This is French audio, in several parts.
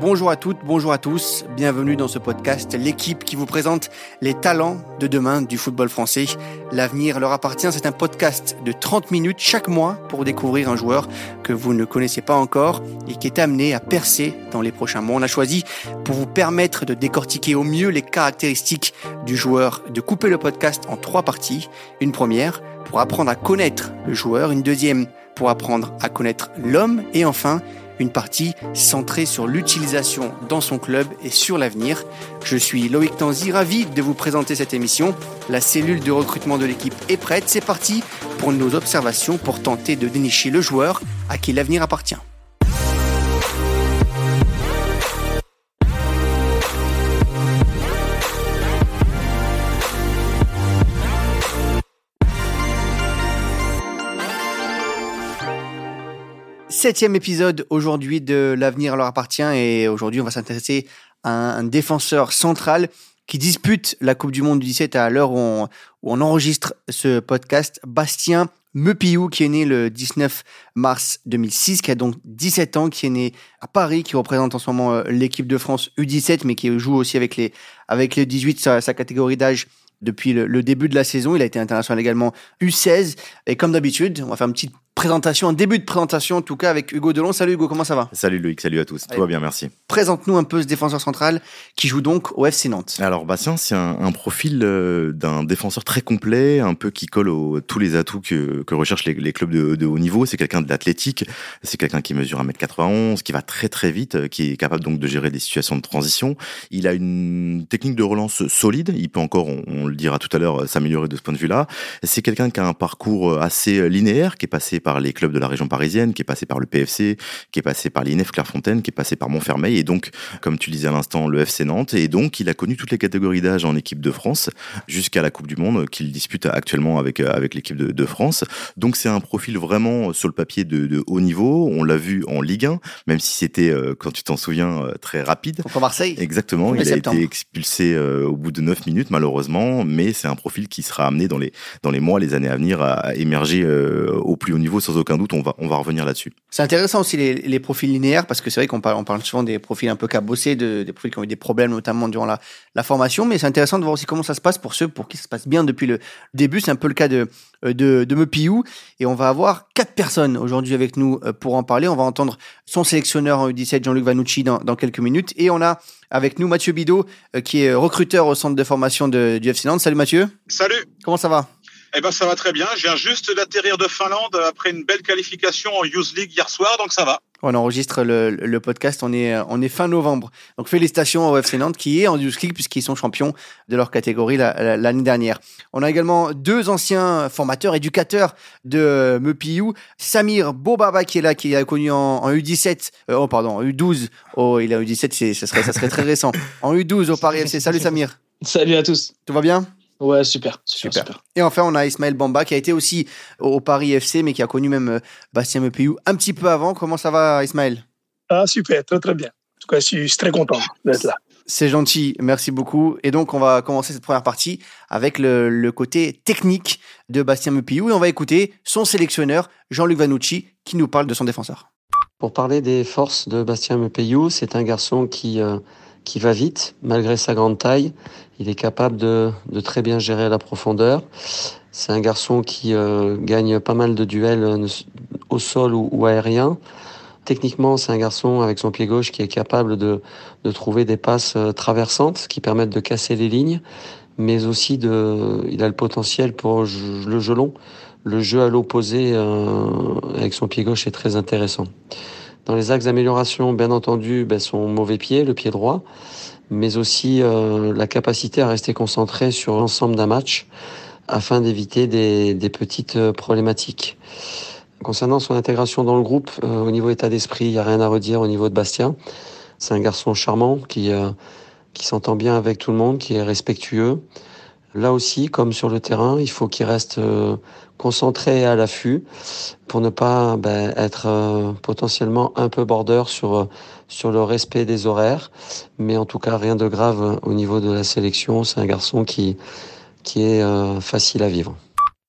Bonjour à toutes, bonjour à tous, bienvenue dans ce podcast, l'équipe qui vous présente les talents de demain du football français. L'avenir leur appartient, c'est un podcast de 30 minutes chaque mois pour découvrir un joueur que vous ne connaissez pas encore et qui est amené à percer dans les prochains mois. On a choisi pour vous permettre de décortiquer au mieux les caractéristiques du joueur, de couper le podcast en trois parties. Une première pour apprendre à connaître le joueur, une deuxième pour apprendre à connaître l'homme et enfin une partie centrée sur l'utilisation dans son club et sur l'avenir. Je suis Loïc Tanzi, ravi de vous présenter cette émission. La cellule de recrutement de l'équipe est prête, c'est parti pour nos observations pour tenter de dénicher le joueur à qui l'avenir appartient. Septième épisode aujourd'hui de L'avenir leur appartient et aujourd'hui on va s'intéresser à un, défenseur central qui dispute la Coupe du Monde du 17 à l'heure où on, enregistre ce podcast, Bastien Mepiou, qui est né le 19 mars 2006, qui a donc 17 ans, qui est né à Paris, qui représente en ce moment euh, l'équipe de France U17, mais qui joue aussi avec les, avec les 18, sa, catégorie d'âge depuis le, début de la saison. Il a été international également U16. Et comme d'habitude, on va faire une petite présentation, un début de présentation en tout cas avec Hugo Delon. Salut Hugo, comment ça va? Salut Loïc, salut à tous. Tout va bien, merci. Présente-nous un peu ce défenseur central qui joue donc au FC Nantes. Alors Bastien, c'est un, profil euh, d'un défenseur très complet, un peu qui colle aux tous les atouts que, que recherchent les, clubs de, haut niveau. C'est quelqu'un de l'athlétique, c'est quelqu'un qui mesure 1m91, qui va très très vite, euh, qui est capable donc de gérer des situations de transition. Il a une technique de relance solide, il peut encore, on, on le dira tout à l'heure, s'améliorer de ce point de vue-là. C'est quelqu'un qui a un parcours assez linéaire, qui est passé par par les clubs de la région parisienne, qui est passé par le PFC, qui est passé par l'INEF Clairefontaine, qui est passé par Montfermeil, et donc, comme tu disais à l'instant, le FC Nantes. Et donc, il a connu toutes les catégories d'âge en équipe de France, jusqu'à la Coupe du Monde, qu'il dispute actuellement avec, euh, avec l'équipe de, de, France. Donc, c'est un profil vraiment sur le papier de, de haut niveau. On l'a vu en Ligue 1, même si c'était, euh, quand tu t'en souviens, euh, très rapide. Contre Marseille Exactement. Il a été expulsé au bout de 9 minutes, malheureusement, mais c'est un profil qui sera amené dans les, dans les mois, les années à venir à émerger au plus haut niveau sans aucun doute, on va, on va revenir là-dessus. C'est intéressant aussi les, les, profils linéaires, parce que c'est vrai qu'on parle, on parle souvent des profils un peu cabossés, de, des profils qui ont eu des problèmes, notamment durant la, la formation, mais c'est intéressant de voir aussi comment ça se passe pour ceux pour qui ça se passe bien depuis le début. C'est un peu le cas de, de, de Mepiou, et on va avoir quatre personnes aujourd'hui avec nous euh, pour en parler. On va entendre son sélectionneur en U17, Jean-Luc Vanucci, dans, dans quelques minutes, et on a avec nous Mathieu Bidot, euh, qui est recruteur au centre de formation de, du FC Nantes. Salut Mathieu. Salut. Comment ça va? Eh ben ça va très bien. Je viens juste d'atterrir de Finlande après une belle qualification en Youth League hier soir, donc ça va. On enregistre le, le, podcast, on est, on est fin novembre. Donc félicitations au FC Nantes qui est en Youth League puisqu'ils sont champions de leur catégorie l'année dernière. On a également deux anciens formateurs, éducateurs de Mepiou. Samir Bobaba qui est là, qui a connu en, en U17, euh, oh pardon, en U12. Oh, il est en U17, ça serait, ça serait très récent. En U12 au Paris FC. Salut Samir. Salut à tous. Tout va bien? Ouais, super, super, super, Et enfin, on a Ismaël Bamba qui a été aussi au Paris FC, mais qui a connu même euh, Bastien Mepiou un petit peu avant. Comment ça va, Ismaël? Ah, super, très très bien. En tout cas, je suis très content d'être là. C'est gentil, merci beaucoup. Et donc, on va commencer cette première partie avec le, le côté technique de Bastien Mepiou. Et on va écouter son sélectionneur, Jean-Luc Vanucci, qui nous parle de son défenseur. Pour parler des forces de Bastien Mepiou, c'est un garçon qui, euh, qui va vite, malgré sa grande taille. Il est capable de, très bien gérer la profondeur. C'est un garçon qui euh, gagne pas mal de duels euh, au sol ou, aérien. Techniquement, c'est un garçon avec son pied gauche qui est capable de, trouver des passes euh, traversantes qui permettent de casser les lignes, mais aussi de, il a le potentiel pour le jeu long. Le jeu à l'opposé avec son pied gauche est très intéressant. Dans les axes d'amélioration, bien entendu, ben, son mauvais pied, le pied droit, mais aussi euh, la capacité à rester concentré sur l'ensemble d'un match afin d'éviter des, petites euh, problématiques. Concernant son intégration dans le groupe, euh, au niveau état d'esprit, il n'y a rien à redire au niveau de Bastien. C'est un garçon charmant qui, qui s'entend bien avec tout le monde, qui est respectueux. Là aussi, comme sur le terrain, il faut qu'il reste euh, concentré à l'affût pour ne pas ben, être euh, potentiellement un peu border sur, euh, sur le respect des horaires. Mais en tout cas, rien de grave au niveau de la sélection. C'est un garçon qui, qui est facile à vivre.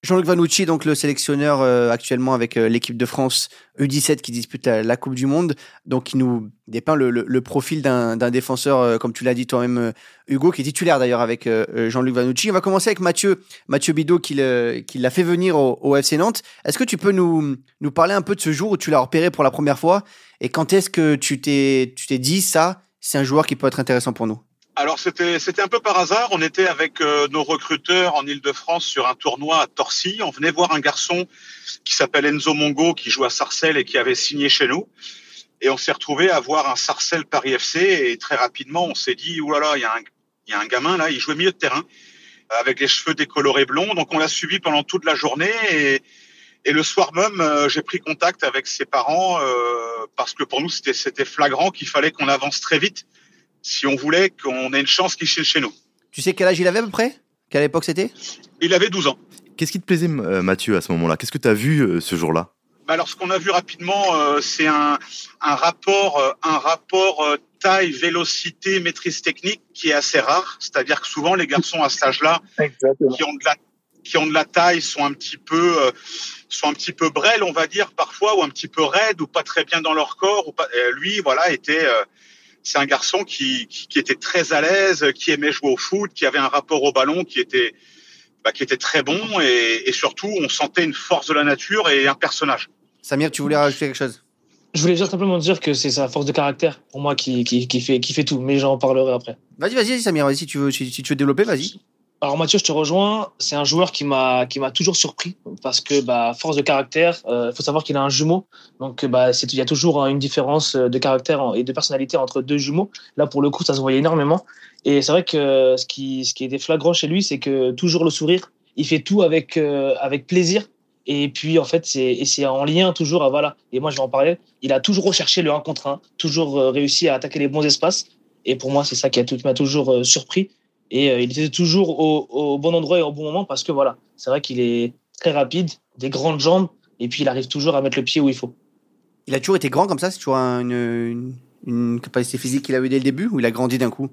Jean-Luc Vanucci, donc le sélectionneur euh, actuellement avec euh, l'équipe de France U17 qui dispute la, Coupe du Monde, donc il nous dépeint le, profil d'un défenseur, euh, comme tu l'as dit toi-même, Hugo, qui est titulaire d'ailleurs avec Jean-Luc Vanucci. On va commencer avec Mathieu, Mathieu Bidot qui l'a fait venir au, FC Nantes. Est-ce que tu peux nous, nous parler un peu de ce jour où tu l'as repéré pour la première fois? Et quand est-ce que tu t'es dit ça, c'est un joueur qui peut être intéressant pour nous? Alors c'était c'était un peu par hasard. On était avec euh, nos recruteurs en Ile-de-France sur un tournoi à Torcy. On venait voir un garçon qui s'appelle Enzo Mongo qui joue à Sarcelles et qui avait signé chez nous. Et on s'est retrouvé à voir un Sarcelles Paris FC et très rapidement on s'est dit oulala il y a un il y a un gamin là il jouait milieu de terrain avec les cheveux décolorés blonds. Donc on l'a suivi pendant toute la journée et le soir même, euh, j'ai pris contact avec ses parents euh, parce que pour nous, c'était flagrant qu'il fallait qu'on avance très vite si on voulait qu'on ait une chance qu'il signe chez nous. Tu sais quel âge il avait à peu près? Quelle époque c'était? Il avait 12 ans. Qu'est-ce qui te plaisait, euh, Mathieu, à ce moment-là? Qu'est-ce que tu as vu euh, ce jour-là? Bah Alors, ce qu'on a vu rapidement, euh, c'est un, un, rapport, un rapport taille, vélocité, maîtrise technique qui est assez rare. C'est-à-dire que souvent, les garçons à cet âge-là, qui ont de la qui ont de la taille sont un petit peu sont un petit peu brels on va dire parfois ou un petit peu raides ou pas très bien dans leur corps ou pas, lui voilà était c'est un garçon qui, qui, était très à l'aise, qui aimait jouer au foot, qui avait un rapport au ballon qui était, bah, qui était très bon et, et, surtout on sentait une force de la nature et un personnage. Samir, tu voulais rajouter quelque chose? Je voulais juste simplement dire que c'est sa force de caractère pour moi qui, qui, qui, fait, qui fait tout, mais j'en parlerai après. Vas-y, vas-y, Samir, vas-y, si tu veux, si tu veux développer, vas-y. Alors Mathieu, je te rejoins. C'est un joueur qui m'a qui m'a toujours surpris parce que bah force de caractère. Il euh, faut savoir qu'il a un jumeau, donc bah il y a toujours une différence de caractère et de personnalité entre deux jumeaux. Là pour le coup, ça se voyait énormément. Et c'est vrai que ce qui ce qui est flagrant chez lui, c'est que toujours le sourire. Il fait tout avec euh, avec plaisir. Et puis en fait, c'est c'est en lien toujours à voilà. Et moi je vais en parler. Il a toujours recherché le 1 contre 1, toujours euh, réussi à attaquer les bons espaces. Et pour moi, c'est ça qui m'a toujours surpris et euh, il était toujours au, bon endroit et au bon moment parce que voilà, c'est vrai qu'il est très rapide, des grandes jambes, et puis il arrive toujours à mettre le pied où il faut. Il a toujours été grand comme ça C'est toujours une, une, capacité physique qu'il a eu dès le début ou il a grandi d'un coup?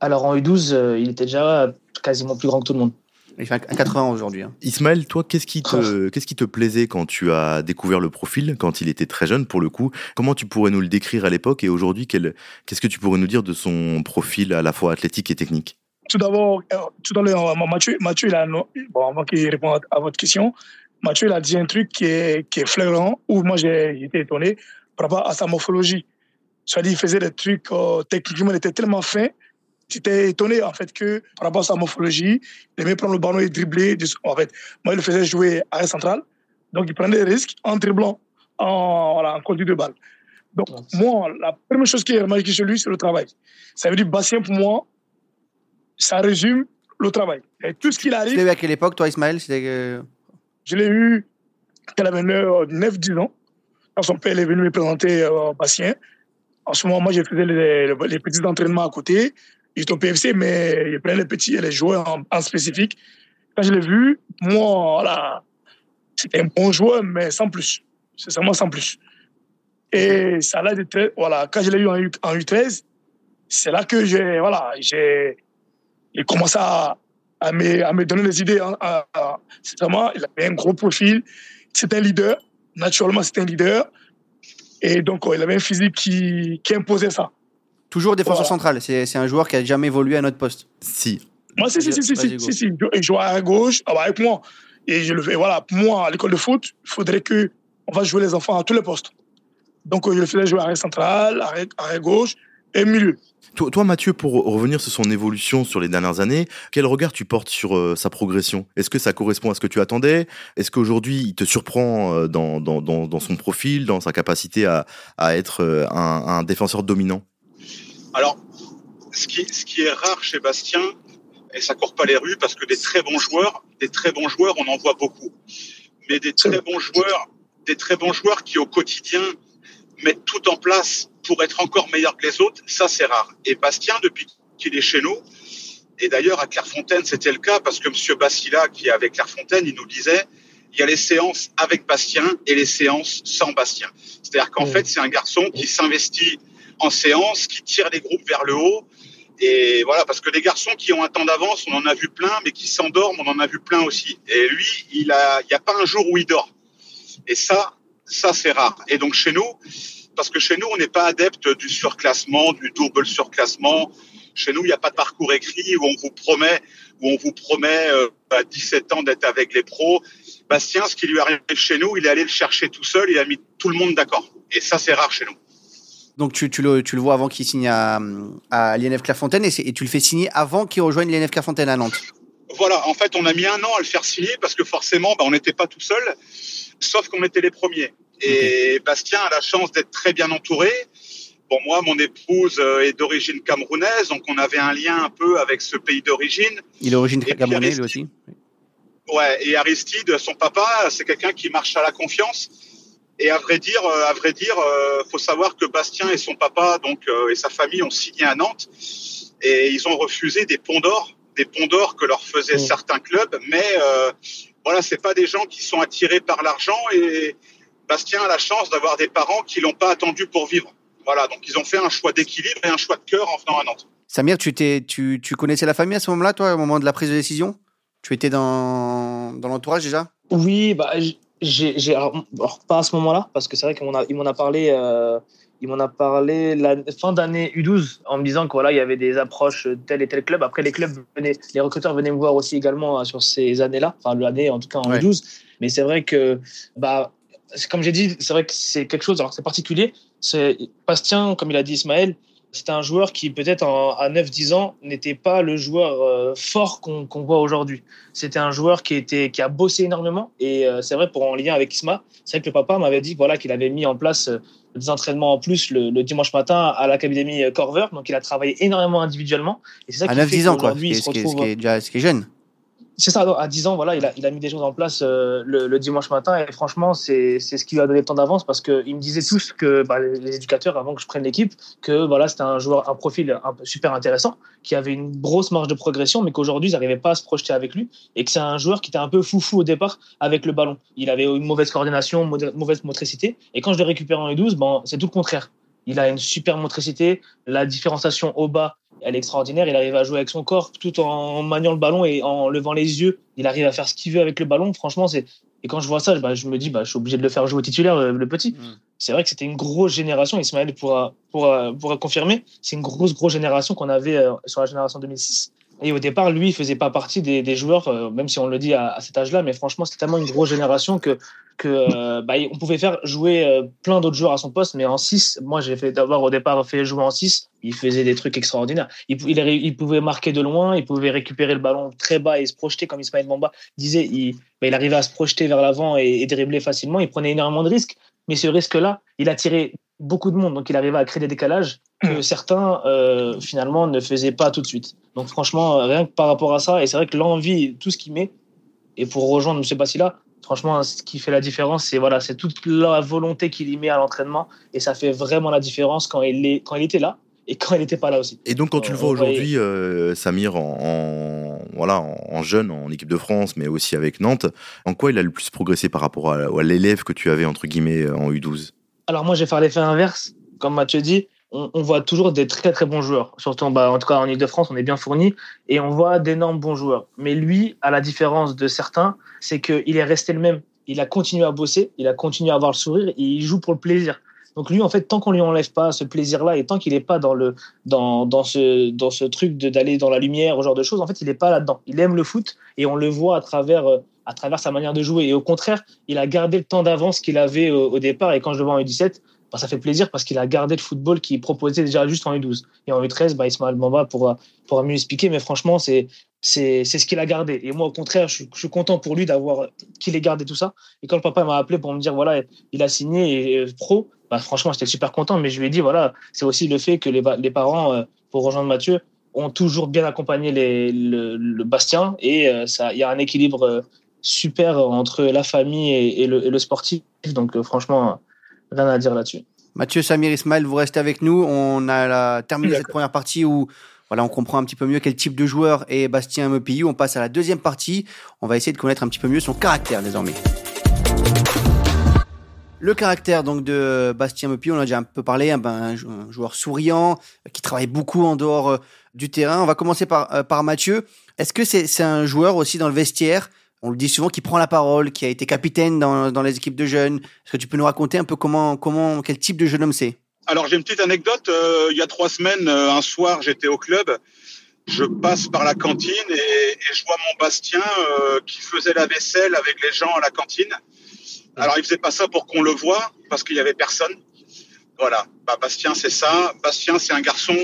Alors en U12, euh, il était déjà quasiment plus grand que tout le monde. Il fait 80 ans aujourd'hui. Hein. Ismaël, toi, qu'est-ce qui, te, qu'est-ce qui te plaisait quand tu as découvert le profil, quand il était très jeune pour le coup? Comment tu pourrais nous le décrire à l'époque et aujourd'hui, qu'est-ce que tu pourrais nous dire de son profil à la fois athlétique et technique? Tout d'abord, euh, tout à l'heure, Mathieu, Mathieu il a, bon, avant qu'il réponde à votre question, Mathieu il a dit un truc qui est, qui est flagrant, où moi j'ai été étonné par rapport à sa morphologie. C'est-à-dire, il faisait des trucs, euh, techniquement, il était tellement fin, j'étais étonné en fait que par rapport à sa morphologie, il aimait prendre le ballon et dribbler. En fait, moi, il le faisait jouer à central, donc il prenait des risques en dribblant, en, voilà, en conduite de balle. Donc, moi, la première chose qui est remarquée chez lui, c'est le travail. Ça veut dire, Bastien, pour moi, ça résume le travail. Et tout ce qu'il arrive. Tu l'as eu à quelle époque, toi, Ismaël? Je l'ai eu quand il avait 9-10 ans. Quand son père est venu me présenter euh, Bastien. En ce moment, moi, je faisais les, petits entraînements à côté. J'étais au PFC, mais il prenait les petits et les joueurs en, spécifique. Quand je l'ai vu, moi, voilà, c'était un bon joueur, mais sans plus. C'est seulement sans plus. Et ça l'a été voilà, quand je l'ai eu en, U, en U13, c'est là que j'ai, voilà, j'ai, il commence à, à, me, à me donner des idées. Hein, c'est vraiment, il avait un gros profil. C'est un leader. Naturellement, c'est un leader. Et donc, il avait un physique qui, qui imposait ça. Toujours défenseur central. C'est un joueur qui a jamais évolué à notre poste. Si. Moi, si, si, si, si, si, si, si. Il joue à gauche ah bah, avec moi. Et je le fais. Voilà, pour moi, à l'école de foot, il faudrait que on va jouer les enfants à tous les postes. Donc, je le faisais jouer à central, à gauche et milieu. Toi, Mathieu, pour revenir sur son évolution sur les dernières années, quel regard tu portes sur euh, sa progression? Est-ce que ça correspond à ce que tu attendais? Est-ce qu'aujourd'hui, il te surprend euh, dans, dans, dans, son profil, dans sa capacité à, à être euh, un, un, défenseur dominant? Alors, ce qui, ce qui est rare chez Bastien, et ça court pas les rues, parce que des très bons joueurs, des très bons joueurs, on en voit beaucoup. Mais des très bons joueurs, des très bons joueurs qui au quotidien mettre tout en place pour être encore meilleur que les autres, ça c'est rare. Et Bastien, depuis qu'il est chez nous, et d'ailleurs à Clairefontaine c'était le cas parce que Monsieur Bassila, qui est avec Clairefontaine, il nous disait il y a les séances avec Bastien et les séances sans Bastien. C'est-à-dire qu'en mmh. fait c'est un garçon qui s'investit en séance, qui tire les groupes vers le haut, Et voilà, parce que les garçons qui ont un temps d'avance, on en a vu plein, mais qui s'endorment, on en a vu plein aussi. Et lui, il a, il n'y a pas un jour où il dort. Et ça, ça c'est rare. Et donc chez nous, parce que chez nous, on n'est pas adepte du surclassement, du double surclassement. Chez nous, il n'y a pas de parcours écrit où on vous promet, où on vous promet euh, à 17 ans d'être avec les pros. Bastien, ce qui lui arrive chez nous, il est allé le chercher tout seul, il a mis tout le monde d'accord. Et ça, c'est rare chez nous. Donc tu, tu, le, tu le vois avant qu'il signe à, à l'INF Clairefontaine et, et, tu le fais signer avant qu'il rejoigne l'INF Clairefontaine à Nantes. Voilà, en fait, on a mis un an à le faire signer parce que forcément, bah, on n'était pas tout seul, sauf qu'on était les premiers. Et okay. Bastien a la chance d'être très bien entouré. Bon, moi, mon épouse euh, est d'origine camerounaise, donc on avait un lien un peu avec ce pays d'origine. Il est d'origine camerounaise, lui aussi Ouais, et Aristide, son papa, c'est quelqu'un qui marche à la confiance. Et à vrai dire, euh, à vrai dire, euh, faut savoir que Bastien et son papa, donc et sa famille, ont signé à Nantes et ils ont refusé des ponts d'or, des ponts d'or que leur faisaient mmh. certains clubs. Mais euh, voilà, c'est pas des gens qui sont attirés par l'argent. Et Bastien a la chance d'avoir des parents qui l'ont pas attendu pour vivre. Voilà, donc ils ont fait un choix d'équilibre et un choix de cœur en venant à Nantes. Samir, tu, t'es, tu, tu connaissais la famille à ce moment-là, toi, au moment de la prise de décision? Tu étais dans, dans l'entourage déjà? Oui, bah, j'ai, j'ai, alors, pas à ce moment-là, parce que c'est vrai qu'il m'en a, il m'en a parlé, euh, il m'en a parlé la fin d'année U12 en me disant que voilà, il y avait des approches tel et tel club. Après, les clubs venaient, les recruteurs venaient me voir aussi également sur ces années-là, enfin l'année en tout cas en ouais. U12. Mais c'est vrai que, bah, comme j'ai dit, c'est vrai que c'est quelque chose, alors c'est particulier. C'est Bastien, comme il a dit Ismaël, c'était un joueur qui peut-être à 9-10 ans n'était pas le joueur euh, fort qu'on qu voit aujourd'hui. C'était un joueur qui était qui a bossé énormément et euh, c'est vrai pour en lien avec Isma, c'est vrai que le papa m'avait dit voilà qu'il avait mis en place euh, des entraînements en plus le, le dimanche matin à l'académie Corver, donc il a travaillé énormément individuellement et ça à 9-10 ans quoi, qui, qui est ce qui est jeune. C'est ça, à 10 ans, voilà, il a, mis des choses en place euh, le, dimanche matin et franchement, c'est ce qui lui a donné temps d'avance parce qu'ils me disaient tous que bah, les, les, éducateurs, avant que je prenne l'équipe, que voilà, c'était un joueur, un profil un, super intéressant, qui avait une grosse marge de progression, mais qu'aujourd'hui, ils n'arrivaient pas à se projeter avec lui et que c'est un joueur qui était un peu foufou au départ avec le ballon. Il avait une mauvaise coordination, mauvaise motricité et quand je l'ai récupéré en U12, bon, c'est tout le contraire. Il a une super motricité, la différenciation au bas elle est extraordinaire. Il arrive à jouer avec son corps tout en maniant le ballon et en levant les yeux. Il arrive à faire ce qu'il veut avec le ballon. Franchement, c'est. Et quand je vois ça, bah, je me dis, bah, je suis obligé de le faire jouer titulaire, le, le petit. Mm. C'est vrai que c'était une grosse génération. Ismaël pourra, pourra, pourra confirmer. C'est une grosse, grosse génération qu'on avait euh, sur la génération 2006. Et au départ, lui, il faisait pas partie des, joueurs, euh, même si on le dit à, cet âge-là, mais franchement, c'était tellement une grosse génération que, que euh, bah, pouvait faire jouer euh, plein d'autres joueurs à son poste, mais en 6, moi, j'ai fait d'abord au départ fait jouer en 6, il faisait des trucs extraordinaires. Il, pouvait marquer de loin, il pouvait récupérer le ballon très bas et se projeter, comme Ismaël Mamba disait, il, bah, il arrivait à se projeter vers l'avant et, et dribbler facilement, il prenait énormément de risques, mais ce risque-là, il attirait beaucoup de monde, donc il arrivait à créer des décalages que certains euh, finalement ne faisaient pas tout de suite. Donc franchement, rien que par rapport à ça, et c'est vrai que l'envie, tout ce qu'il met, et pour rejoindre M. Bassila, franchement, ce qui fait la différence, c'est voilà, c'est toute la volonté qu'il y met à l'entraînement, et ça fait vraiment la différence quand il est quand il était là et quand il n'était pas là aussi. Et donc quand tu le vois aujourd'hui, euh, Samir, en, en, voilà, en jeune, en équipe de France, mais aussi avec Nantes, en quoi il a le plus progressé par rapport à, à l'élève que tu avais entre guillemets en U12 alors moi, j'ai fait l'effet inverse. Comme Mathieu dit, on, on, voit toujours des très très bons joueurs. Surtout, bah, en tout cas en Ile-de-France, on est bien fourni et on voit d'énormes bons joueurs. Mais lui, à la différence de certains, c'est qu'il est resté le même. Il a continué à bosser, il a continué à avoir le sourire et il joue pour le plaisir. Donc lui, en fait, tant qu'on lui enlève pas ce plaisir-là et tant qu'il n'est pas dans ce truc d'aller dans la lumière, ce genre de choses, en fait, il n'est pas là-dedans. Il aime le foot et on le voit à travers à travers sa manière de jouer. Et au contraire, il a gardé le temps d'avance qu'il avait au, au, départ. Et quand je le vois en U17, bah, ça fait plaisir parce qu'il a gardé le football qu'il proposait déjà juste en U12. Et en U13, bah, Ismaël Bamba pourra, pourra mieux expliquer. Mais franchement, c'est c'est ce qu'il a gardé. Et moi, au contraire, je, je suis content pour lui d'avoir qu'il ait gardé tout ça. Et quand le papa m'a appelé pour me dire, voilà, il a signé et, pro, bah, franchement, j'étais super content. Mais je lui ai dit, voilà, c'est aussi le fait que les, les parents, euh, pour rejoindre Mathieu, ont toujours bien accompagné les, le, le Bastien. Et euh, ça, il y a un équilibre euh, super entre la famille et, et, le, et le, sportif. Donc, euh, franchement, rien à dire là-dessus. Mathieu, Samir, Ismaël, vous restez avec nous. On a la, terminé cette première partie où voilà, on comprend un petit peu mieux quel type de joueur est Bastien Mepiou. On passe à la deuxième partie. On va essayer de connaître un petit peu mieux son caractère désormais. Le caractère donc de Bastien Mepi, on a déjà un peu parlé, hein, ben, un joueur souriant, qui travaille beaucoup en dehors euh, du terrain. On va commencer par, euh, par Mathieu. Est-ce que c'est un joueur aussi dans le vestiaire? On le dit souvent qui prend la parole, qui a été capitaine dans, dans les équipes de jeunes. Est-ce que tu peux nous raconter un peu comment, comment quel type de jeune homme c'est? Alors j'ai une petite anecdote. Euh, il y a trois semaines, un soir, j'étais au club. Je passe par la cantine et, je vois mon Bastien qui faisait la vaisselle avec les gens à la cantine. Alors, il faisait pas ça pour qu'on le voit, parce qu'il y avait personne. Voilà. Bah, Bastien, c'est ça. Bastien, c'est un garçon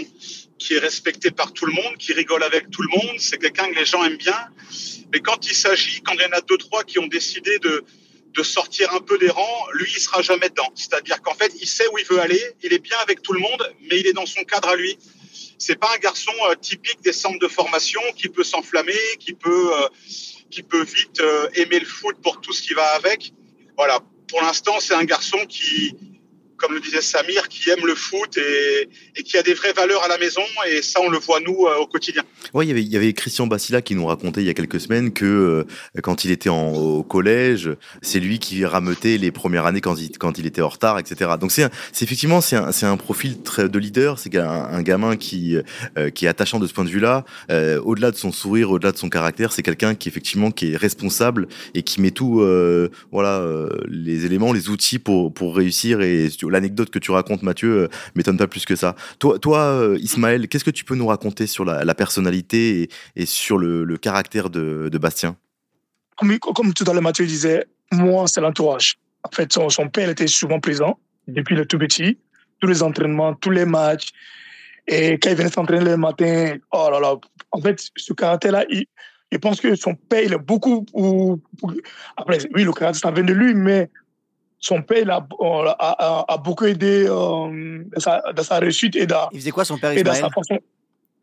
qui est respecté par tout le monde, qui rigole avec tout le monde. C'est quelqu'un que les gens aiment bien. Mais quand il s'agit, quand il y en a deux, trois qui ont décidé de, de sortir un peu des rangs, lui, il sera jamais dedans. C'est-à-dire qu'en fait, il sait où il veut aller. Il est bien avec tout le monde, mais il est dans son cadre à lui. C'est pas un garçon euh, typique des centres de formation qui peut s'enflammer, qui peut, euh, qui peut vite euh, aimer le foot pour tout ce qui va avec voilà, pour l'instant, c'est un garçon qui, comme le disait Samir, qui aime le foot et, et, qui a des vraies valeurs à la maison. Et ça, on le voit, nous, euh, au quotidien. Oui, il y avait Christian Bassila qui nous racontait il y a quelques semaines que euh, quand il était en, au collège, c'est lui qui rameutait les premières années quand il, quand il était en retard, etc. Donc c'est effectivement c'est un, un profil très de leader. C'est un, un, gamin qui, euh, qui est attachant de ce point de vue-là. Au-delà de son sourire, au-delà de son caractère, c'est quelqu'un qui effectivement qui est responsable et qui met tout, voilà, les éléments, les outils pour, pour réussir. Et l'anecdote que tu racontes, Mathieu, m'étonne pas plus que ça. Toi, toi Ismaël, qu'est-ce que tu peux nous raconter sur la, personnalité et, sur le, caractère de, Bastien? Comme, comme, tout à l'heure Mathieu disait, moi, c'est l'entourage. En fait, son, son, père était souvent présent depuis le tout petit, tous les entraînements, tous les matchs. Et quand il venait s'entraîner le matin, oh là là, en fait, ce caractère-là, il, je pense que son père, il a beaucoup. Ou, après, oui, le caractère, ça vient de lui, mais son père a, a, a, a beaucoup aidé euh, dans, sa, dans, sa, réussite et dans, Il faisait quoi son père Ismaël sa façon,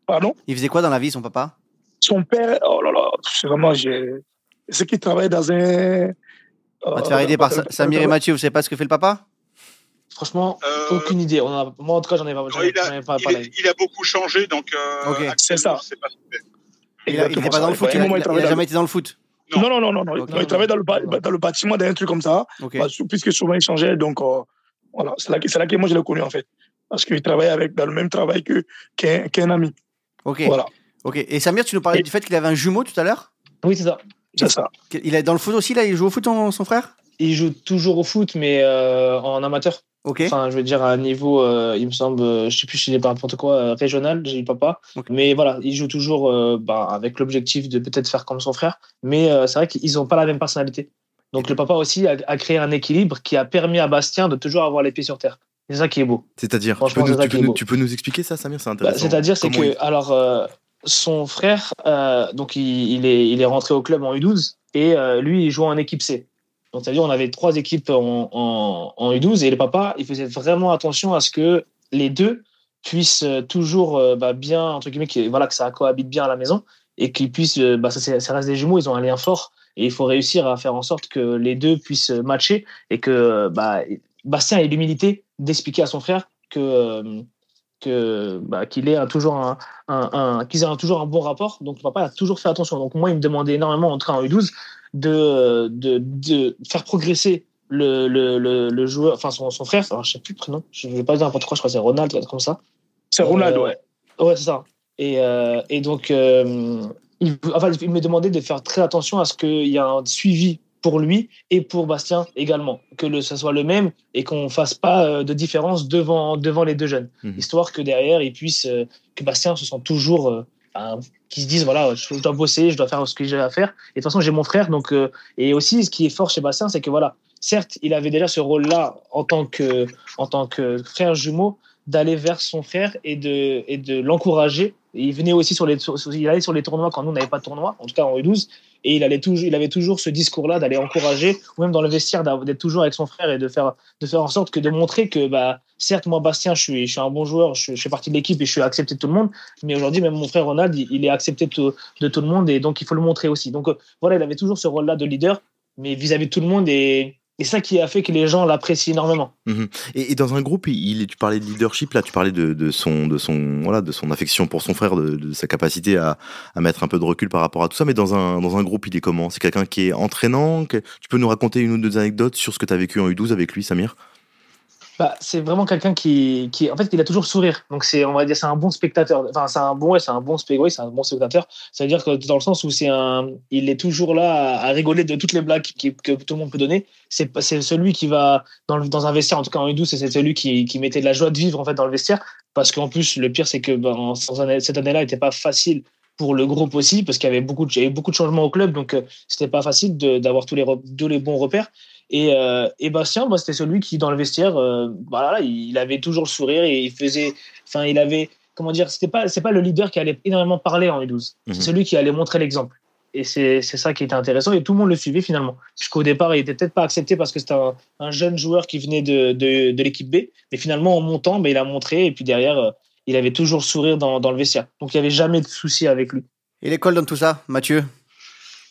Pardon? Il faisait quoi dans la vie, son papa? Son père, oh là là, c'est vraiment. C'est qu'il travaille dans un. On va te faire aider par Samir et Mathieu. Vous savez pas ce que fait le papa? Franchement, euh, aucune idée. On a... Moi, en tout cas, j'en ai pas. Il, a, pas il, est, il, a, beaucoup changé, donc. Euh, okay. C'est ça. Pas il n'était pas dans le foot. Il, il, il a jamais été dans le foot. Non, non, non, non. non. Okay. Il travaillait dans le, dans le bâtiment, dans un truc comme ça. Okay. Bah, puisque souvent il changeait, donc euh, voilà, c'est là, là que moi je l'ai connu en fait, parce qu'il travaillait avec dans le même travail que qu'un qu ami. Ok. Voilà. Ok. Et Samir, tu nous parlais Et... du fait qu'il avait un jumeau tout à l'heure? Oui, c'est ça. C'est ça. Il est dans le foot aussi là? Il joue au foot, ton, son frère? Il joue toujours au foot, mais euh, en amateur. Enfin, je veux dire à un niveau, euh, il me semble, euh, je sais plus si c'est n'importe quoi, euh, régional, j'ai le papa. Okay. Mais voilà, il joue toujours euh, bah, avec l'objectif de peut-être faire comme son frère. Mais c'est vrai qu'ils n'ont pas la même personnalité. Donc le papa aussi a, a, créé un équilibre qui a permis à Bastien de toujours avoir les pieds sur terre. C'est ça qui est beau. C'est-à-dire, tu, peux nous, tu, peux nous, tu peux nous expliquer ça, Samir? C'est intéressant. Bah, C'est-à-dire, c'est que, il... alors, son frère, donc il, il, est, il est rentré au club en U12 et lui, il joue en équipe C. Donc, c'est-à-dire, on avait trois équipes en, en, en, U12 et le papa, il faisait vraiment attention à ce que les deux puissent toujours bah, bien, entre guillemets, que, voilà, que ça cohabite bien à la maison et qu'ils puissent, bah, ça, ça reste des jumeaux, ils ont un lien fort et il faut réussir à faire en sorte que les deux puissent matcher et que bah, Bastien ait l'humilité d'expliquer à son frère que que bah, qu'il ait toujours un, un, un qu'ils aient toujours un bon rapport. Donc le papa a toujours fait attention. Donc moi, il me demandait énormément en train en U12 de, de, de faire progresser le, le, le, le, joueur, enfin son, son frère. Alors je sais plus le prénom. Je ne vais pas dire n'importe quoi. Je crois que c'est Ronald, comme ça. C'est Ronald, euh, ouais. Ouais, c'est ça. Et, euh, et donc euh, il, enfin, il me demandait de faire très attention à ce qu'il y ait un suivi pour lui et pour Bastien également, que le, ce soit le même et qu'on fasse pas de différence devant, devant les deux jeunes, mmh. histoire que derrière, ils puissent, que Bastien se sente toujours, euh, qu'ils se disent, voilà, je, dois bosser, je dois faire ce que j'ai à faire. Et de toute façon, j'ai mon frère, donc, euh, et aussi, ce qui est fort chez Bastien, c'est que voilà, certes, il avait déjà ce rôle-là en tant que, en tant que frère jumeau, d'aller vers son frère et de, et de l'encourager. Il venait aussi sur les, il allait sur les tournois quand nous on n'avait pas de tournoi, en tout cas en U12, et il allait toujours, il avait toujours ce discours-là d'aller encourager, ou même dans le vestiaire d'être toujours avec son frère et de faire, de faire en sorte que de montrer que, bah, certes, moi, Bastien, je suis, je suis un bon joueur, je, fais partie de l'équipe et je suis accepté de tout le monde, mais aujourd'hui, même mon frère Ronald, il, est accepté de tout, de tout, le monde et donc il faut le montrer aussi. Donc, euh, voilà, il avait toujours ce rôle-là de leader, mais vis-à-vis -vis de tout le monde et, Et ça qui a fait que les gens l'apprécient énormément. Mhm. Et, dans un groupe, il, tu parlais de leadership, là, tu parlais de, son, de son, voilà, de son affection pour son frère, de, sa capacité à, mettre un peu de recul par rapport à tout ça. Mais dans un, dans un groupe, il est comment? C'est quelqu'un qui est entraînant? Tu peux nous raconter une ou deux anecdotes sur ce que tu as vécu en U12 avec lui, Samir? Bah, c'est vraiment quelqu'un qui, qui, en fait, il a toujours sourire. Donc c'est, on va dire, c'est un bon spectateur. Enfin, c'est un bon, c'est un bon spectateur. c'est un bon spectateur. Ça veut dire que dans le sens où c'est un, il est toujours là à, rigoler de toutes les blagues que tout le monde peut donner. C'est, c'est celui qui va dans, le, dans un vestiaire, en tout cas en U12, c'est celui qui, qui mettait de la joie de vivre en fait dans le vestiaire. Parce qu'en plus, le pire, c'est que ben, cette année-là, n'était pas facile pour le groupe aussi, parce qu'il y avait beaucoup de, beaucoup de changements au club, donc euh, c'était pas facile d'avoir tous les, tous les bons repères. Et, euh, et Bastien, moi, c'était celui qui, dans le vestiaire, euh, voilà, il avait toujours le sourire et il faisait. Enfin, il avait. Comment dire C'était pas, c'est pas le leader qui allait énormément parler en U12. C'est mhm. celui qui allait montrer l'exemple. Et c'est, c'est ça qui était intéressant. Et tout le monde le suivait finalement. Jusqu'au départ, il était peut-être pas accepté parce que c'était un, un, jeune joueur qui venait de, de, de l'équipe B. Mais finalement, en montant, ben, il a montré. Et puis derrière, euh, il avait toujours le sourire dans, dans le vestiaire. Donc il n'y avait jamais de souci avec lui. Et l'école dans tout ça, Mathieu?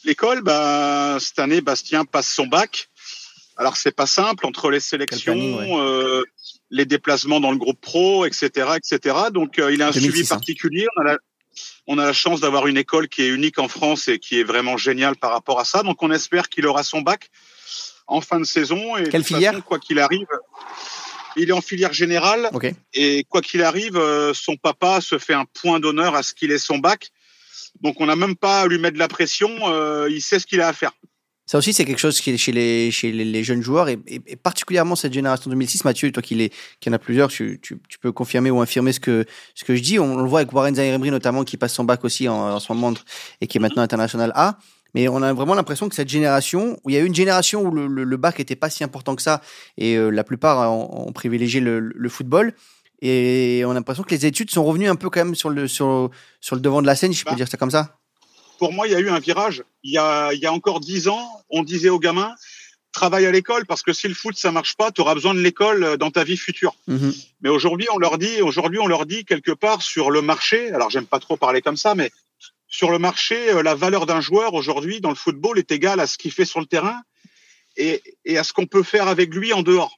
L'école, bah, cette année, Bastien passe son bac. Alors c'est pas simple entre les sélections, euh, les déplacements dans le groupe pro, etc., etc. Donc euh, il a un suivi hein. particulier. On a la, chance d'avoir une école qui est unique en France et qui est vraiment géniale par rapport à ça. Donc on espère qu'il aura son bac en fin de saison. Et Quelle filière Quoi qu'il arrive, il est en filière générale. Et quoi qu'il arrive, euh, son papa se fait un point d'honneur à ce qu'il ait son bac. Donc on n'a même pas à lui mettre de la pression. il sait ce qu'il a à faire. Ça aussi, c'est quelque chose qui est chez les, chez les, jeunes joueurs et, particulièrement cette génération 2006. Mathieu, toi qui, qui en a plusieurs, tu, tu, peux confirmer ou infirmer ce que, ce que je dis. On, le voit avec Warren Zairemri notamment qui passe son bac aussi en, ce moment et qui est maintenant international A. Mais on a vraiment l'impression que cette génération, où il y a eu une génération où le, le, bac n'était pas si important que ça et euh, la plupart ont, privilégié le, le, football. Et on a l'impression que les études sont revenues un peu quand même sur le, sur, sur le devant de la scène, si je peux bah. dire ça comme ça pour moi, il y a eu un virage. Il y a, il y a encore dix ans, on disait aux gamins, travaille à l'école parce que si le foot ça marche pas, tu auras besoin de l'école euh, dans ta vie future. Mhm. Mais aujourd'hui, on leur dit, aujourd'hui, on leur dit quelque part sur le marché. Alors, j'aime pas trop parler comme ça, mais sur le marché, euh, la valeur d'un joueur aujourd'hui dans le football est égale à ce qu'il fait sur le terrain et, et à ce qu'on peut faire avec lui en dehors.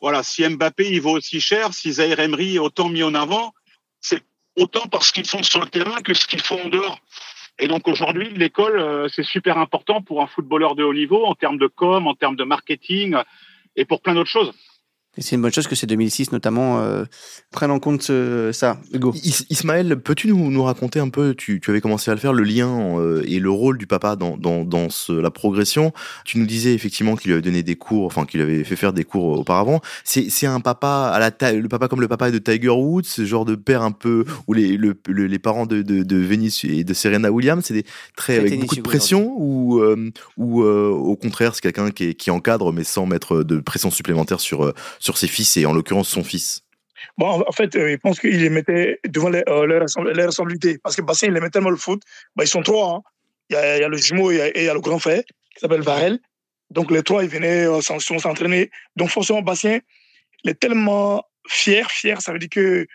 Voilà, si Mbappé il vaut aussi cher, si Zaire Emery est autant mis en avant, c'est autant parce qu'ils font sur le terrain que ce qu'ils font en dehors. Et donc aujourd'hui, l'école, euh, c'est super important pour un footballeur de haut niveau en termes de com, en termes de marketing et pour plein d'autres choses c'est une bonne chose que ces 2006 notamment euh, prennent en compte ça. Hugo. Ismaël, peux-tu nous, nous, raconter un peu, tu, tu, avais commencé à le faire, le lien euh, et le rôle du papa dans, dans, dans ce, la progression? Tu nous disais effectivement qu'il lui avait donné des cours, enfin qu'il avait fait faire des cours auparavant. C'est un papa à la taille, le papa comme le papa de Tiger Woods, ce genre de père un peu, ou les, le, les parents de, de, de Venus et de Serena Williams, c'est des traits avec beaucoup de pression ou, euh, ou au contraire c'est quelqu'un qui, qui encadre mais sans mettre de pression supplémentaire sur, sur sur ses fils et en l'occurrence son fils Bon, en fait, euh, je pense qu'il les mettait devant les, euh, leur, responsabilité. Parce que Bastien, il aimait tellement le foot. Bah, ils sont trois. Hein. Il, y a, il, y a, le jumeau et il y a, le grand frère qui s'appelle Varel. Donc, les trois, ils venaient euh, s'entraîner. Donc, forcément, Bastien, il est tellement fier. Fier, ça veut dire que,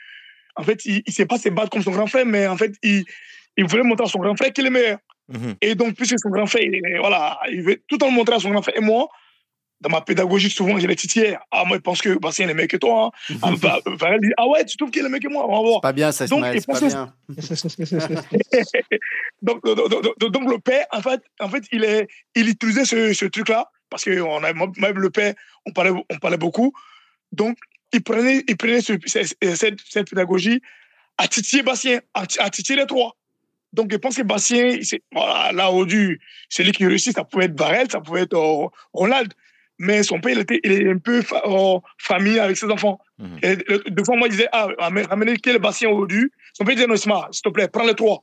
en fait, il ne sait pas se battre comme son grand frère, mais en fait, il, il voulait montrer à son grand frère qu'il est meilleur. Mhm. Et donc, puisque son grand frère, il, voilà, il veut tout en montrer à son grand frère. Et moi, dans ma pédagogie, souvent, j'ai les titières. Ah, moi, je pense que Bastien est meilleur que toi. Hein. ah, bah, dit, ah ouais, tu trouves qu'il est meilleur que moi On va voir. Pas bien, ça, donc, c'est pas bien. donc, donc, donc, le père, en fait, en fait il, est, il utilisait ce, ce truc-là, parce que on a, même le père, on parlait, on parlait beaucoup. Donc, il prenait, il prenait ce, cette, cette, pédagogie à titiller Bastien, à, à titiller les trois. Donc, je pense que Bastien, voilà, là, au du, c'est lui qui réussit. Ça pouvait être Varel, ça pouvait être euh, Ronald mais son père, il, était, il est un peu en famille avec ses enfants. Et deux fois, moi, il disait, ah, ramenez quel bassin au. Son père disait, non, Isma, s'il te plaît, prends les trois.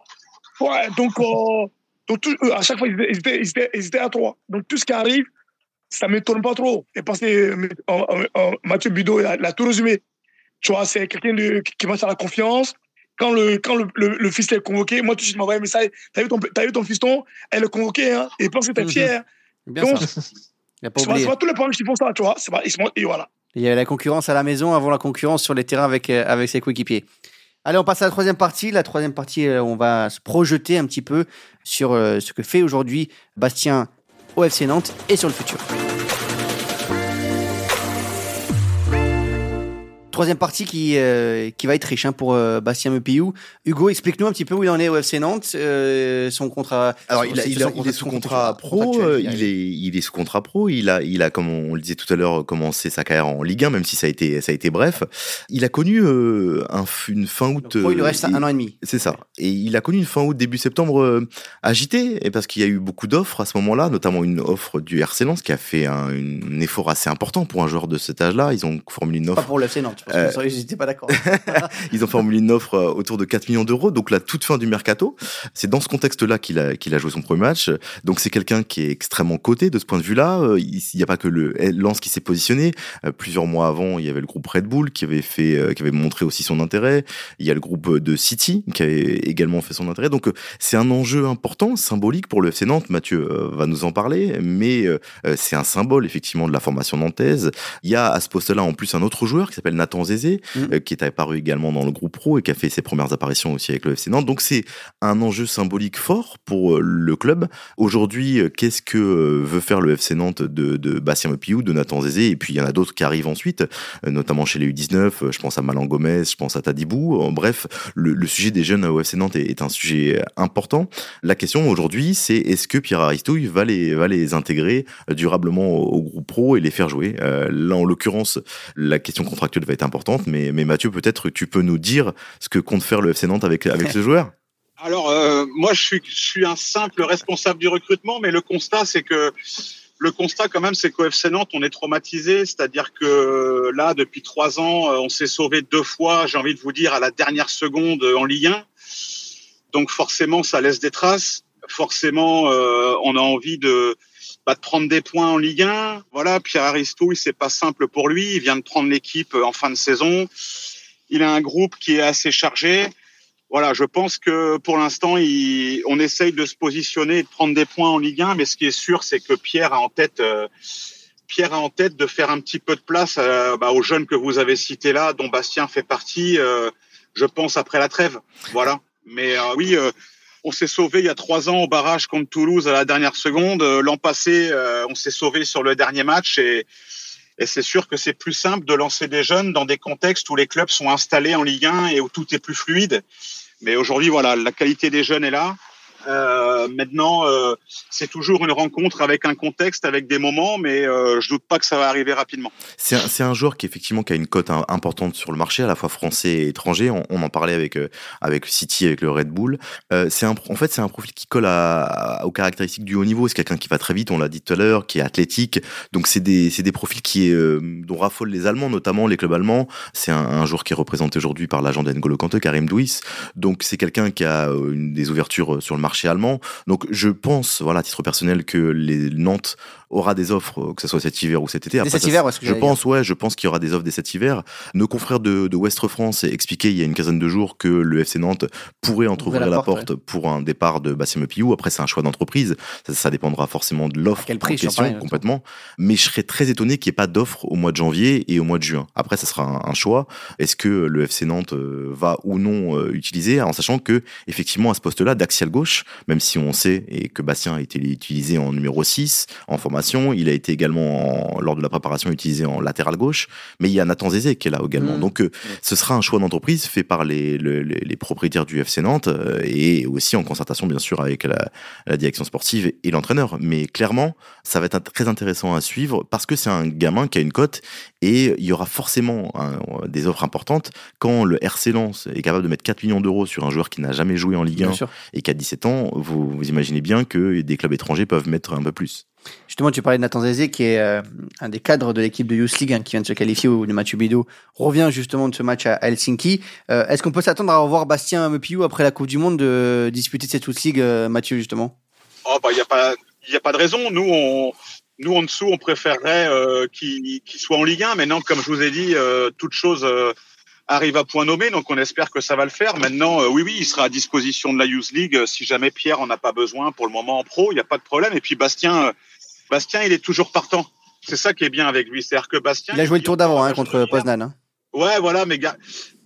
Ouais, donc, euh, donc tout, à chaque fois, ils étaient, ils, étaient, ils étaient, à trois. Donc, tout ce qui arrive, ça ne m'étonne pas trop. Et parce que euh, Mathieu Bidot, il a, tout résumé. Tu vois, c'est quelqu'un qui va à la confiance. Quand le, quand le, le, fils est convoqué, moi, tout de suite, m'envoie un message. T'as vu, vu ton fiston? Elle est convoquée, hein, et pense que t'es mhm. fier. Bien donc, ça. Il pas C'est pas tous les programmes qui font ça, tu vois. Pas, ils et voilà. Il y a la concurrence à la maison avant la concurrence sur les terrains avec, euh, avec ses coéquipiers. Allez, on passe à la troisième partie. La troisième partie, euh, on va se projeter un petit peu sur euh, ce que fait aujourd'hui Bastien au FC Nantes et sur le futur. Troisième partie qui, euh, qui va être riche hein, pour euh, Bastien Mepillou. Hugo, explique-nous un petit peu où il en est au FC Nantes, euh, son contrat. Alors, il, a, il, a, il, est sous contrat pro, il est, il est sous contrat pro. Il a, il a, comme on le disait tout à l'heure, commencé sa carrière en Ligue 1, même si ça a été, ça a été bref. Il a connu un, une fin août. Donc, il lui reste un an et demi. C'est ça. Et il a connu une fin août, début septembre agitée, et parce qu'il y a eu beaucoup d'offres à ce moment-là, notamment une offre du RC Lens qui a fait un, un effort assez important pour un joueur de cet âge-là. Ils ont formulé une offre. Pas pour le FC Nantes, que j'étais pas d'accord. ils ont formulé une offre autour de 4 millions d'euros, donc la toute fin du mercato. C'est dans ce contexte-là qu'il a, qu'il a joué son premier match. Donc c'est quelqu'un qui est extrêmement coté de ce point de vue-là. Il n'y a pas que le Lance qui s'est positionné. Plusieurs mois avant, il y avait le groupe Red Bull qui avait fait, qui avait montré aussi son intérêt. Il y a le groupe de City qui avait également fait son intérêt. Donc c'est un enjeu important, symbolique pour le FC Nantes. Mathieu va nous en parler, mais c'est un symbole effectivement de la formation nantaise. Il y a à ce poste-là en plus un autre joueur qui s'appelle Nathan Zézé, mmh. qui est apparu également dans le groupe pro et qui a fait ses premières apparitions aussi avec le FC Nantes. Donc c'est un enjeu symbolique fort pour euh, le club. Aujourd'hui, euh, qu'est-ce que euh, veut faire le FC Nantes de, de Bastien Mopiou, de Nathan Zézé? Et puis il y en a d'autres qui arrivent ensuite, notamment chez les U19. Je pense à Malan Gomez, je pense à Tadibou. Bref, le, le sujet des jeunes au FC Nantes est, est un sujet important. La question aujourd'hui, c'est est-ce que Pierre Aristouille va les, va les intégrer durablement au, au groupe pro et les faire jouer? Euh, Là, en l'occurrence, la question contractuelle va être importante, mais, Mathieu, peut-être tu peux nous dire ce que compte faire le FC Nantes avec, ce joueur? Alors, euh, moi, je suis, un simple responsable du recrutement, mais le constat, c'est que le constat, quand même, c'est qu'au FC Nantes, on est traumatisé. C'est-à-dire que là, depuis trois ans, on s'est sauvé deux fois, j'ai envie de vous dire, à la dernière seconde en Ligue 1. Donc, forcément, ça laisse des traces. Forcément, euh, on a envie de, bah, de prendre des points en Ligue 1. Voilà, Pierre Aristouille, c'est pas simple pour lui. Il vient de prendre l'équipe en fin de saison. Il a un groupe qui est assez chargé voilà, je pense que pour l'instant, on essaye de se positionner et de prendre des points en Ligue 1, mais ce qui est sûr, c'est que Pierre a en tête, euh, Pierre a en tête de faire un petit peu de place euh, bah, aux jeunes que vous avez cités là, dont Bastien fait partie. Euh, je pense après la trêve, voilà. Mais oui, on s'est sauvé il y a trois ans au barrage contre Toulouse à la dernière seconde. L'an passé, on s'est sauvé sur le dernier match et et c'est sûr que c'est plus simple de lancer des jeunes dans des contextes où les clubs sont installés en Ligue 1 et où tout est plus fluide. Mais aujourd'hui, voilà, la qualité des jeunes est là. Euh, maintenant, euh, c'est toujours une rencontre avec un contexte, avec des moments, mais euh, je doute pas que ça va arriver rapidement. C'est un, un, joueur qui effectivement a une cote importante sur le marché, à la fois français et étranger. On, en parlait avec euh, avec City, avec le Red Bull. C'est en fait c'est un profil qui colle aux caractéristiques du haut niveau. C'est quelqu'un qui va très vite, on l'a dit tout à l'heure, qui est athlétique. Donc c'est des profils dont raffolent les Allemands, notamment les clubs allemands. C'est un, un, joueur qui est représenté aujourd'hui par l'agent d'Engolo Kanté, Karim Douis. Donc c'est quelqu'un qui a des ouvertures sur le marché allemand. Donc je pense, voilà, à titre personnel, que les Nantes aura des offres, que ce soit cet hiver ou cet été. Après, cet hiver, je pense, ouais, je pense qu'il y aura des offres dès cet hiver. Nos confrères de, de Ouest France expliquaient il y a une quinzaine de jours que le FC Nantes pourrait entrouvrir la, porte, pour un départ de Bassim Piou. Après, c'est un choix d'entreprise. Ça, ça, dépendra forcément de l'offre en question, complètement. Mais je serais très étonné qu'il n'y ait pas d'offre au mois de janvier et au mois de juin. Après, ça sera un, un choix. Est-ce que le FC Nantes euh, va ou non euh, utiliser, en sachant que, effectivement, à ce poste-là, d'axial gauche, même si on sait et que Bastien a été utilisé en numéro 6, en formation il a été également, lors de la préparation, utilisé en latéral gauche. Mais il y a Nathan Zézé qui est là également. Mmh. Donc, euh, ce sera un choix d'entreprise fait par les, les, les, propriétaires du FC Nantes euh, et aussi en concertation, bien sûr, avec la, la direction sportive et l'entraîneur. Mais clairement, ça va être très intéressant à suivre parce que c'est un gamin qui a une cote et il y aura forcément des offres importantes quand le RC Lens est capable de mettre 4 millions d'euros sur un joueur qui n'a jamais joué en Ligue 1 et qui a 17 ans. Vous, vous imaginez bien que des clubs étrangers peuvent mettre un peu plus. Justement, tu parlais de Nathan Zézé, qui est euh, un des cadres de l'équipe de Youth League, hein, qui vient de se qualifier, où de Mathieu Bidot revient justement de ce match à Helsinki. Euh, Est-ce qu'on peut s'attendre à revoir Bastien Mepiou après la Coupe du Monde de disputer cette Youth League, euh, Mathieu, justement? Oh, bah, il n'y a, pas, y a pas de raison. Nous, on, nous en dessous, on préférerait euh, qu'il qu soit en Ligue 1. Maintenant, comme je vous ai dit, euh, toute chose euh, arrive à point nommé, donc on espère que ça va le faire. Maintenant, euh, oui, oui, il sera à disposition de la Youth League euh, si jamais Pierre en a pas besoin pour le moment en pro, il n'y a pas de problème. Et puis Bastien, euh, Bastien, il est toujours partant. C'est ça qui est bien avec lui, c'est-à-dire que Bastien. Il a joué le tour d'avant hein, contre Poznan. Hein. Ouais, voilà, mais gars.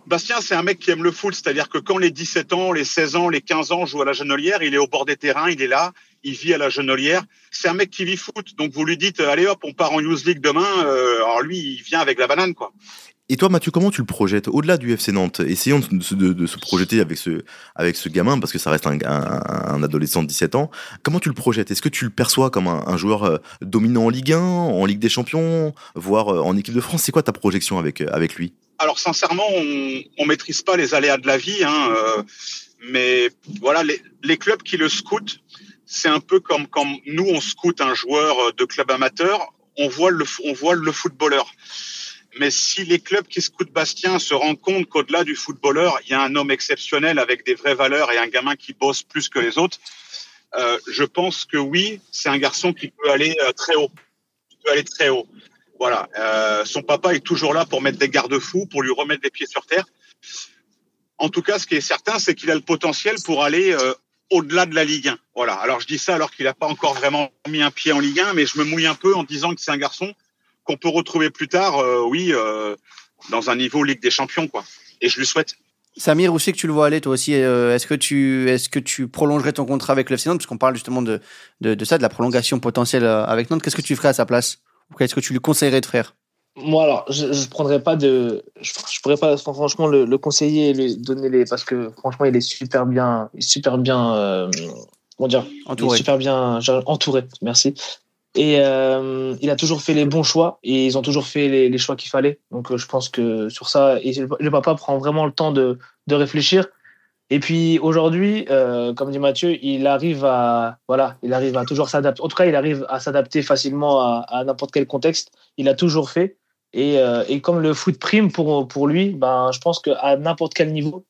Bastien, c'est un mec qui aime le foot, c'est-à-dire que quand les 17 ans, les 16 ans, les 15 ans jouent à la Genolière, il est au bord des terrains, il est là, il vit à la Genolière. C'est un mec qui vit foot, donc vous lui dites, allez hop, on part en Youth League demain. Euh, alors lui, il vient avec la banane, quoi. Et toi, Mathieu, comment tu le projettes au-delà du FC Nantes? Essayons de, se projeter avec ce, avec ce gamin, parce que ça reste un, adolescent de 17 ans. Comment tu le projettes? Est-ce que tu le perçois comme un, joueur euh, dominant en Ligue 1, en Ligue des Champions, voire euh, en équipe de France? C'est quoi ta projection avec, euh, avec lui? Alors, sincèrement, on ne maîtrise pas les aléas de la vie, hein, mais voilà, les, clubs qui le scoutent, c'est un peu comme quand nous, on scoute un joueur de club amateur, on voit le, on voit le footballeur. Mais si les clubs qui scoutent Bastien se rendent compte qu'au-delà du footballeur, il y a un homme exceptionnel avec des vraies valeurs et un gamin qui bosse plus que les autres, euh, je pense que oui, c'est un garçon qui peut aller euh, très haut. Peut aller très haut. Voilà. Euh, son papa est toujours là pour mettre des garde-fous, pour lui remettre les pieds sur terre. En tout cas, ce qui est certain, c'est qu'il a le potentiel pour aller euh, au-delà de la Ligue 1. Voilà. Alors je dis ça alors qu'il n'a pas encore vraiment mis un pied en Ligue 1, mais je me mouille un peu en disant que c'est un garçon qu'on peut retrouver plus tard, euh, oui, euh, dans un niveau Ligue des Champions, quoi. Et je lui souhaite. Samir, où c'est que tu le vois aller toi aussi euh, Est-ce que tu est-ce que tu prolongerais ton contrat avec le FC Nantes? Parce parle justement de, de, ça, de la prolongation potentielle avec Nantes. Qu'est-ce que tu ferais à sa place? Ou qu'est-ce que tu lui conseillerais de faire? Moi, alors, je ne prendrais pas de. Je, pourrais pas, franchement, le, conseiller et lui donner les. Parce que, franchement, il est super bien. super bien. comment dire? Entouré. super bien entouré. Merci. Et euh, il a toujours fait les bons choix et ils ont toujours fait les, les choix qu'il fallait. Donc euh, je pense que sur ça, le papa prend vraiment le temps de, de réfléchir. Et puis aujourd'hui, euh, comme dit Mathieu, il arrive à voilà, il arrive à toujours s'adapter. En tout cas, il arrive à s'adapter facilement à, à n'importe quel contexte. Il a toujours fait. Et, euh, et comme le foot prime pour, pour lui, ben, je pense qu'à n'importe quel niveau,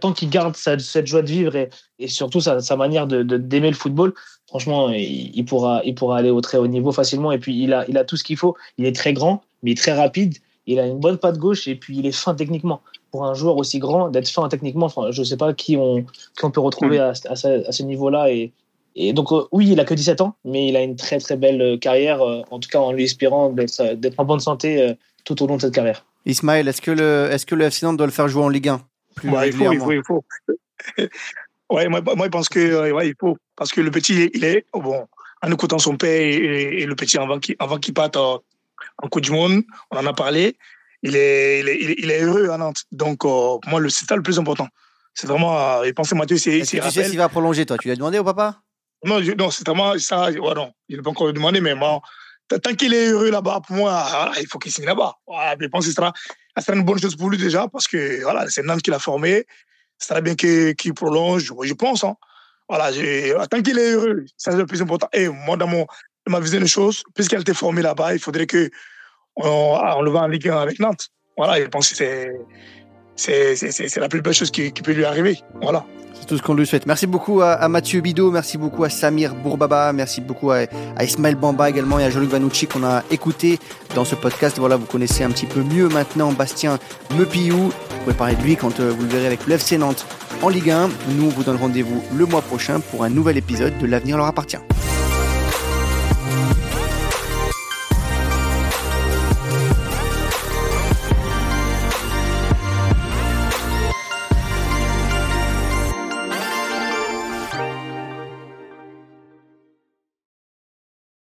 tant qu'il garde cette, joie de vivre et, et surtout sa, sa manière de d'aimer le football, franchement, il, pourra, il pourra aller au très haut niveau facilement. Et puis, il a, il a tout ce qu'il faut. Il est très grand, mais très rapide. Il a une bonne patte gauche et puis il est fin techniquement. Pour un joueur aussi grand, d'être fin techniquement, enfin, je ne sais pas qui on, qui on peut retrouver à, à, ce, niveau-là. Et, et donc, euh, oui, il a que 17 ans, mais il a une très très belle euh, carrière, euh, en tout cas en lui espérant d'être en bonne santé tout au long de cette carrière. Ismaël, est-ce que le, est-ce que le FC Nantes doit le faire jouer en Ligue 1 plus il faut, il faut, il faut. ouais, moi, moi, je pense que ouais, il faut. Parce que le petit, il est, oh, bon, en écoutant son père et, le petit avant qu'il avant qu'il parte en, Coupe du Monde, on en a parlé, il est, il est, il est heureux à Nantes. Donc, euh, moi, c'est ça le plus important. C'est vraiment, euh, et pensez Mathieu, c'est. Est-ce que tu sais s'il va prolonger, toi? Tu l'as demandé au papa? Non, non c'est vraiment ça. Ouais, non, il n'a pas encore demandé, mais moi, tant qu'il est heureux là-bas, pour moi, il faut qu'il signe là-bas. je pense que ce sera, sera, une bonne chose pour lui déjà, parce que voilà, c'est Nantes qui l'a formé. Ce serait bien qu'il prolonge, je pense. Hein. Voilà, tant qu'il est heureux, ça c'est le plus important. Et moi, dans, mon, ma vision des choses, puisqu'elle été formée là-bas, il faudrait que on, le voit en Ligue 1 avec Nantes. Voilà, je pense que c'est, c'est, la plus belle chose qui, peut lui arriver. Voilà. C'est tout ce qu'on lui souhaite. Merci beaucoup à, Mathieu Bidot, merci beaucoup à Samir Bourbaba, merci beaucoup à, Ismaël Bamba également et à Jean-Luc Vanucci qu'on a écouté dans ce podcast. Voilà, vous connaissez un petit peu mieux maintenant Bastien Mepillou. Vous pouvez parler de lui quand euh, vous le verrez avec le FC Nantes en Ligue 1. Nous, on vous donne rendez-vous le mois prochain pour un nouvel épisode de L'avenir leur appartient.